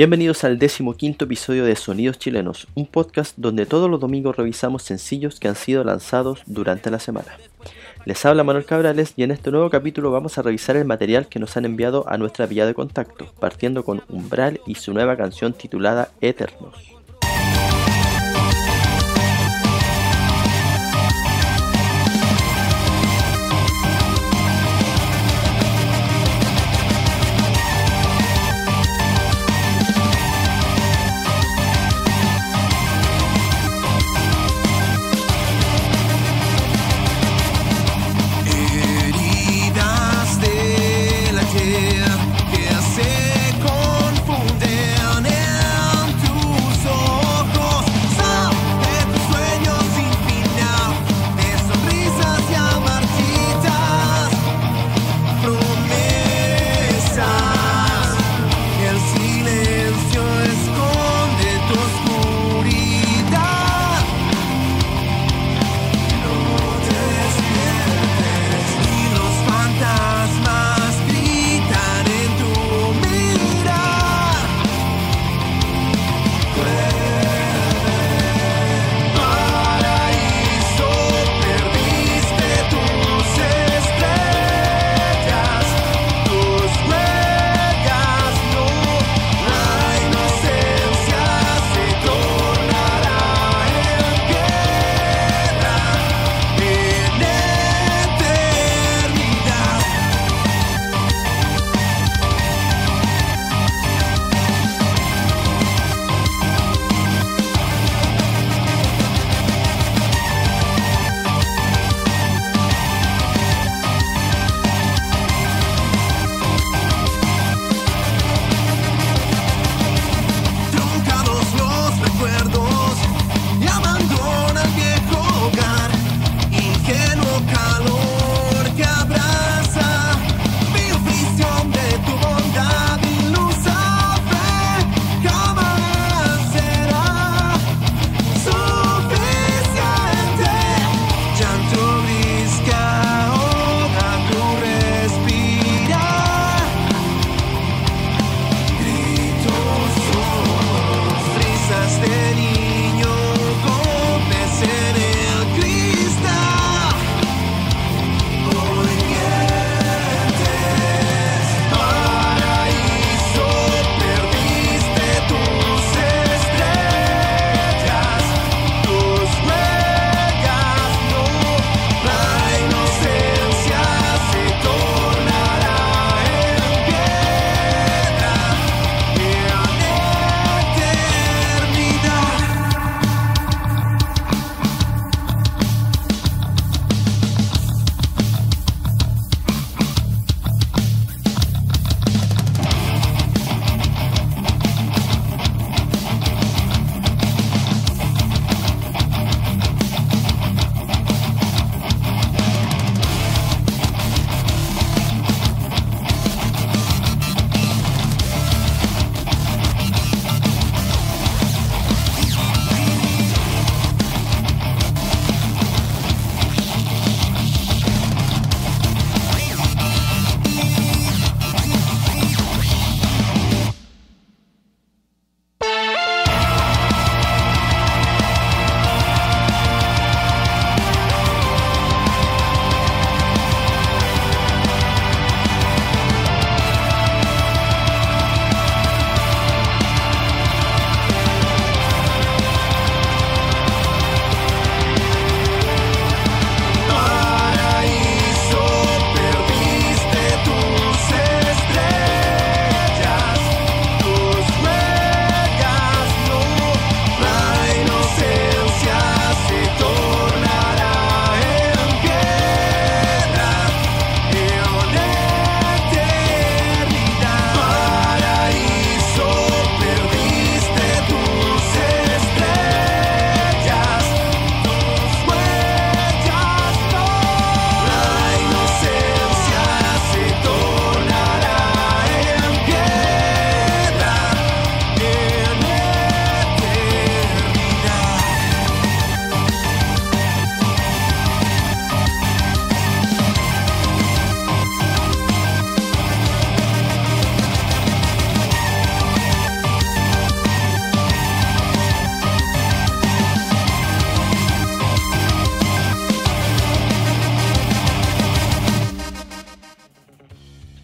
Bienvenidos al décimo quinto episodio de Sonidos Chilenos, un podcast donde todos los domingos revisamos sencillos que han sido lanzados durante la semana. Les habla Manuel Cabrales y en este nuevo capítulo vamos a revisar el material que nos han enviado a nuestra vía de contacto, partiendo con Umbral y su nueva canción titulada Eternos.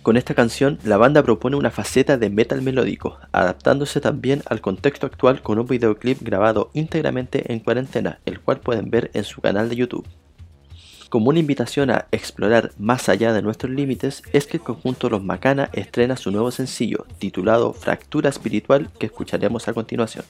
Con esta canción, la banda propone una faceta de metal melódico, adaptándose también al contexto actual con un videoclip grabado íntegramente en cuarentena, el cual pueden ver en su canal de YouTube. Como una invitación a explorar más allá de nuestros límites, es que el conjunto Los Macana estrena su nuevo sencillo, titulado Fractura Espiritual, que escucharemos a continuación.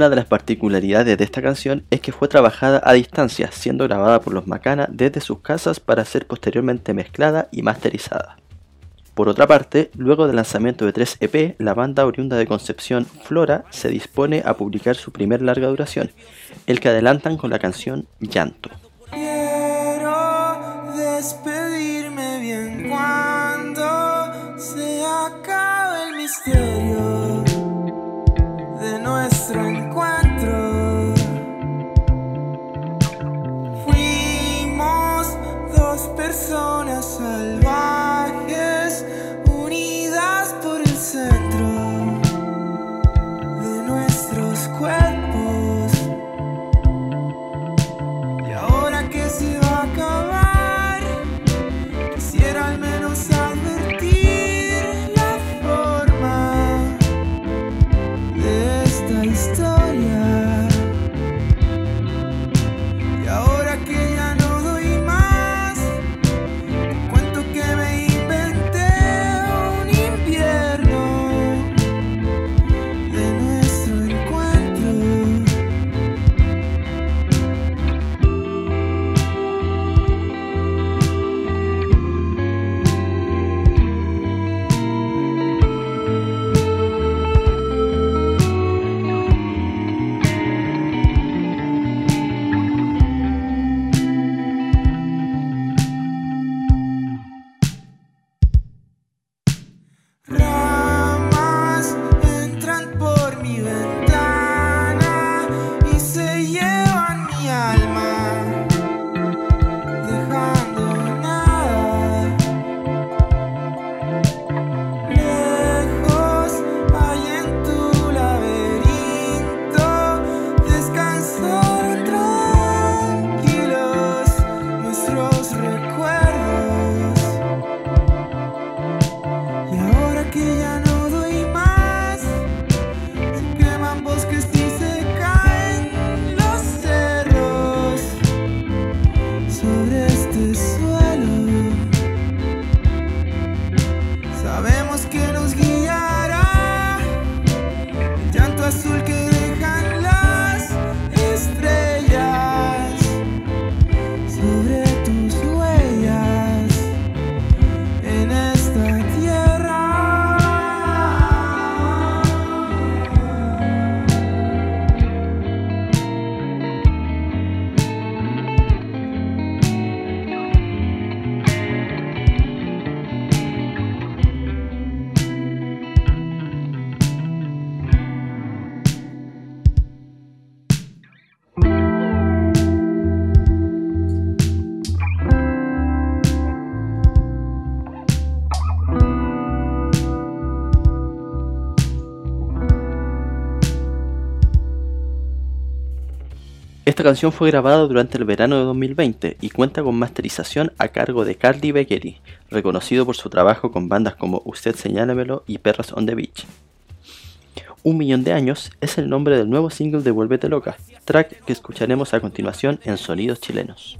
Una de las particularidades de esta canción es que fue trabajada a distancia, siendo grabada por los Macana desde sus casas para ser posteriormente mezclada y masterizada. Por otra parte, luego del lanzamiento de 3 EP, la banda oriunda de Concepción Flora se dispone a publicar su primer larga duración, el que adelantan con la canción Llanto. Quiero despedirme bien cuando se acabe el misterio. Esta canción fue grabada durante el verano de 2020 y cuenta con masterización a cargo de Carly Beckery, reconocido por su trabajo con bandas como Usted Señálamelo y Perros on the Beach. Un millón de años es el nombre del nuevo single de Vuelvete Loca, track que escucharemos a continuación en Sonidos Chilenos.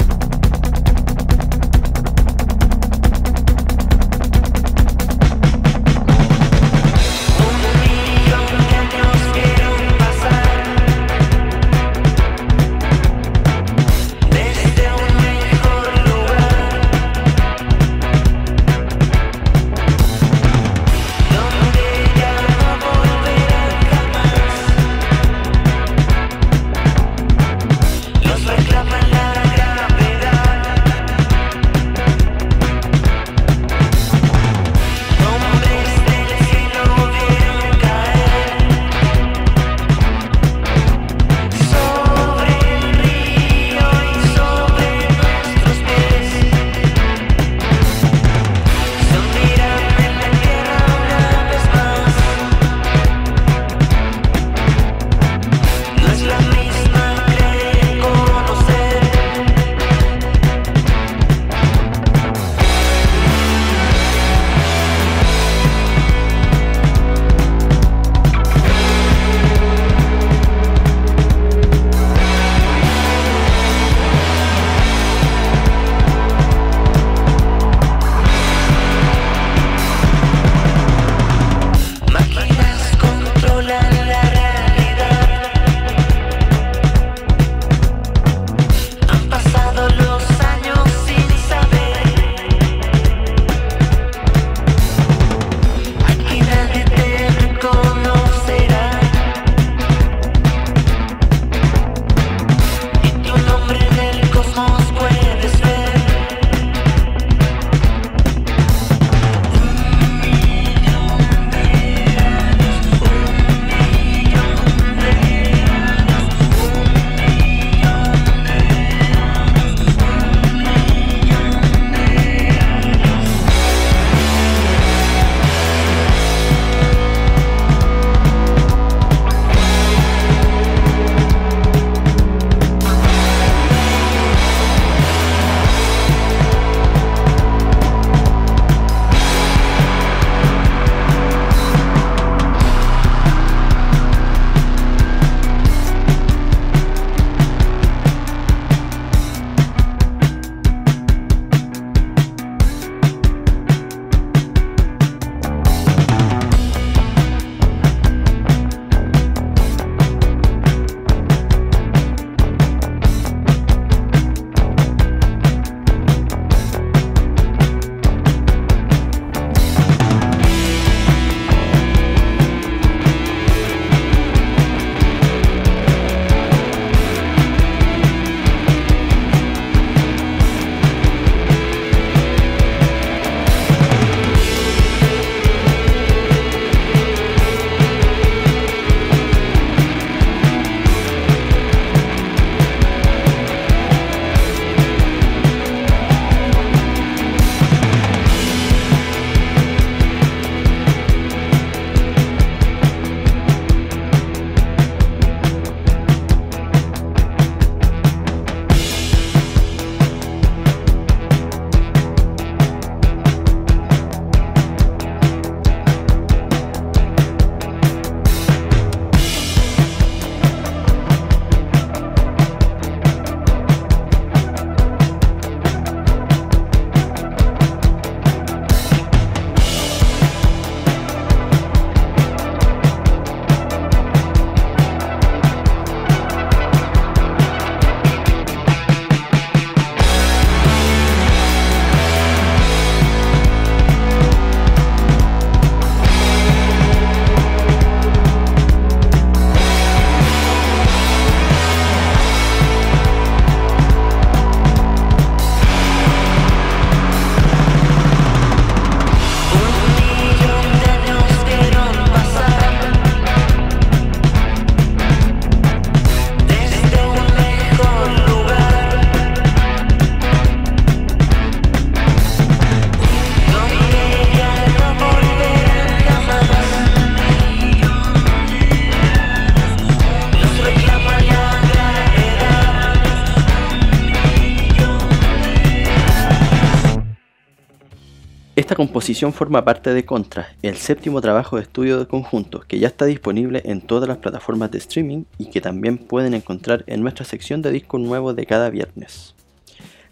Esta composición forma parte de Contra, el séptimo trabajo de estudio de conjunto que ya está disponible en todas las plataformas de streaming y que también pueden encontrar en nuestra sección de discos nuevos de cada viernes.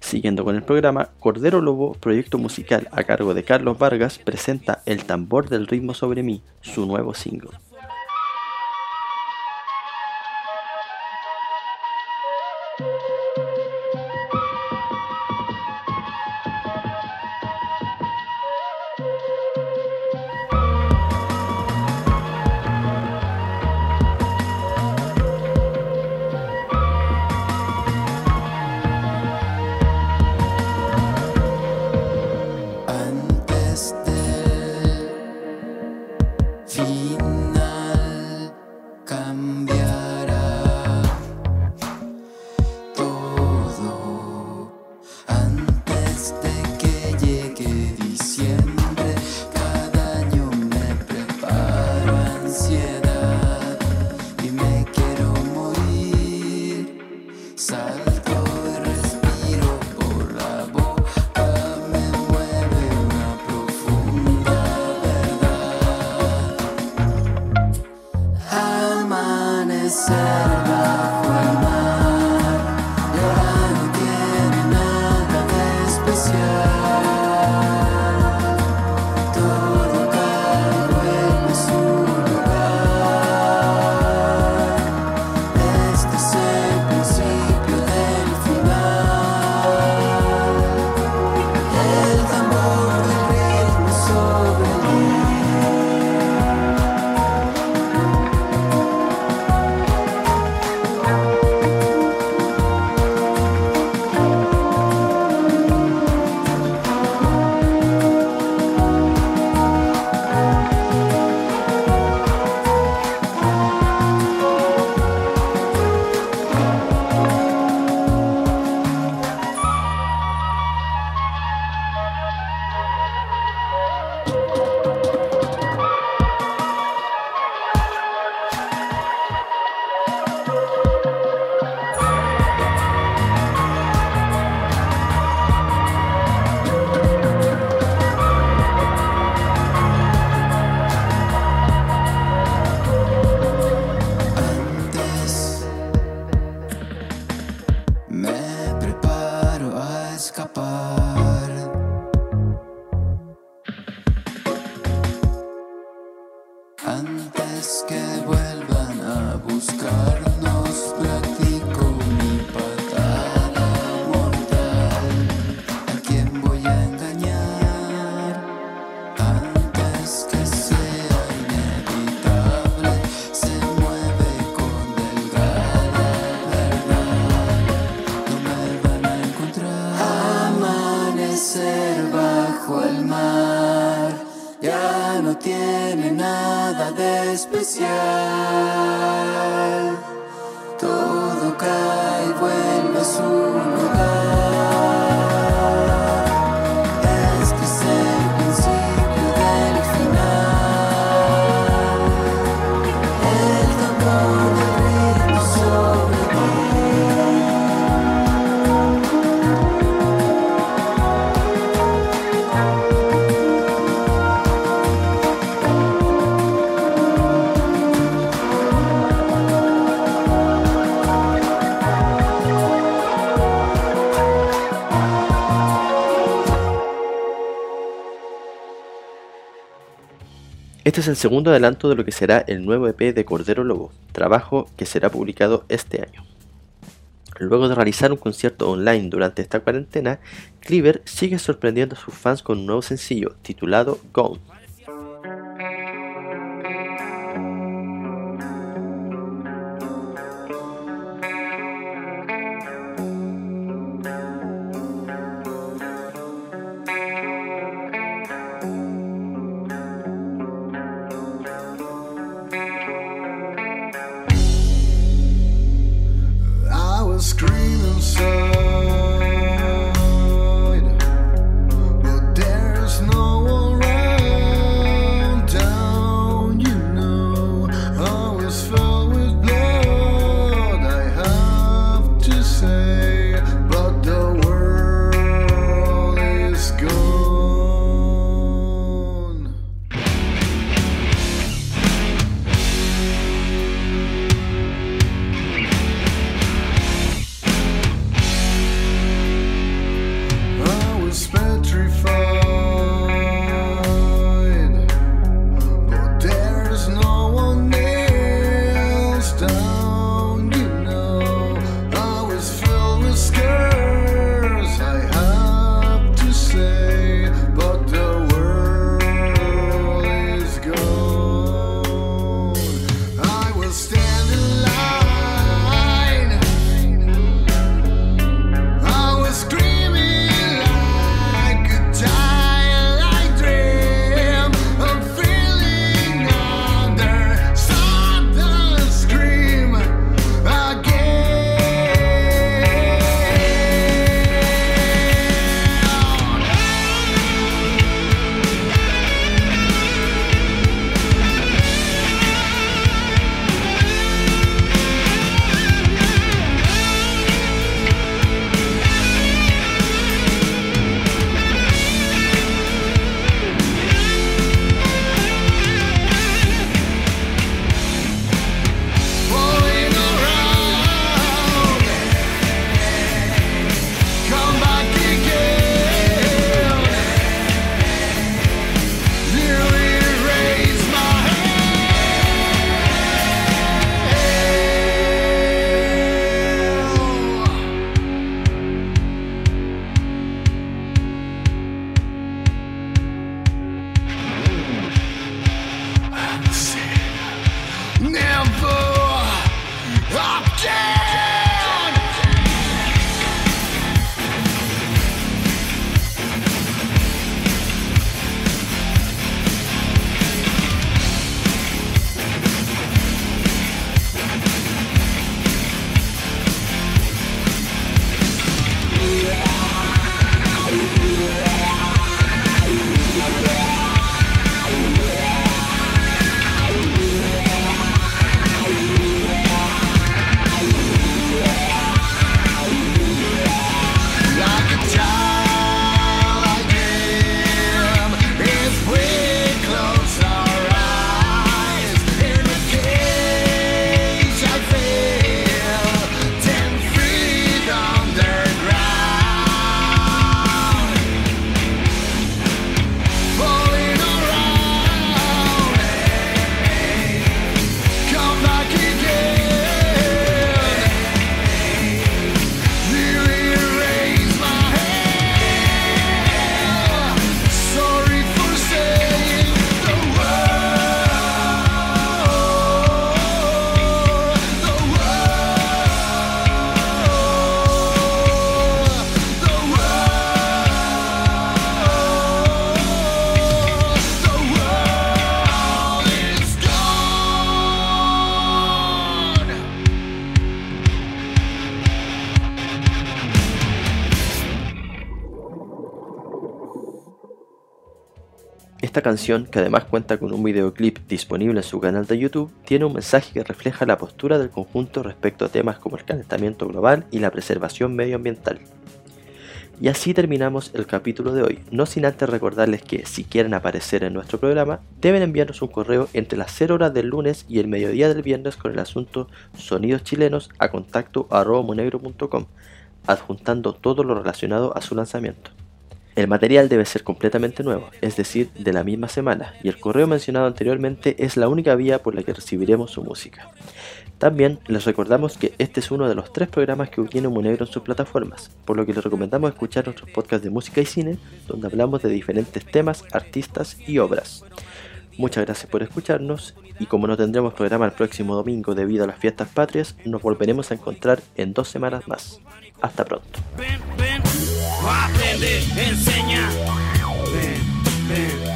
Siguiendo con el programa, Cordero Lobo, proyecto musical a cargo de Carlos Vargas, presenta El tambor del ritmo sobre mí, su nuevo single. Cambiará Este es el segundo adelanto de lo que será el nuevo EP de Cordero Lobo, trabajo que será publicado este año. Luego de realizar un concierto online durante esta cuarentena, Cleaver sigue sorprendiendo a sus fans con un nuevo sencillo titulado Gone. Esta canción, que además cuenta con un videoclip disponible en su canal de YouTube, tiene un mensaje que refleja la postura del conjunto respecto a temas como el calentamiento global y la preservación medioambiental. Y así terminamos el capítulo de hoy, no sin antes recordarles que si quieren aparecer en nuestro programa, deben enviarnos un correo entre las 0 horas del lunes y el mediodía del viernes con el asunto Sonidos Chilenos a contacto arroba adjuntando todo lo relacionado a su lanzamiento. El material debe ser completamente nuevo, es decir, de la misma semana, y el correo mencionado anteriormente es la única vía por la que recibiremos su música. También les recordamos que este es uno de los tres programas que tiene Monegro en sus plataformas, por lo que les recomendamos escuchar nuestros podcasts de música y cine, donde hablamos de diferentes temas, artistas y obras. Muchas gracias por escucharnos y como no tendremos programa el próximo domingo debido a las fiestas patrias, nos volveremos a encontrar en dos semanas más. Hasta pronto. Ven, ven, aprende, enseña. Ven, ven.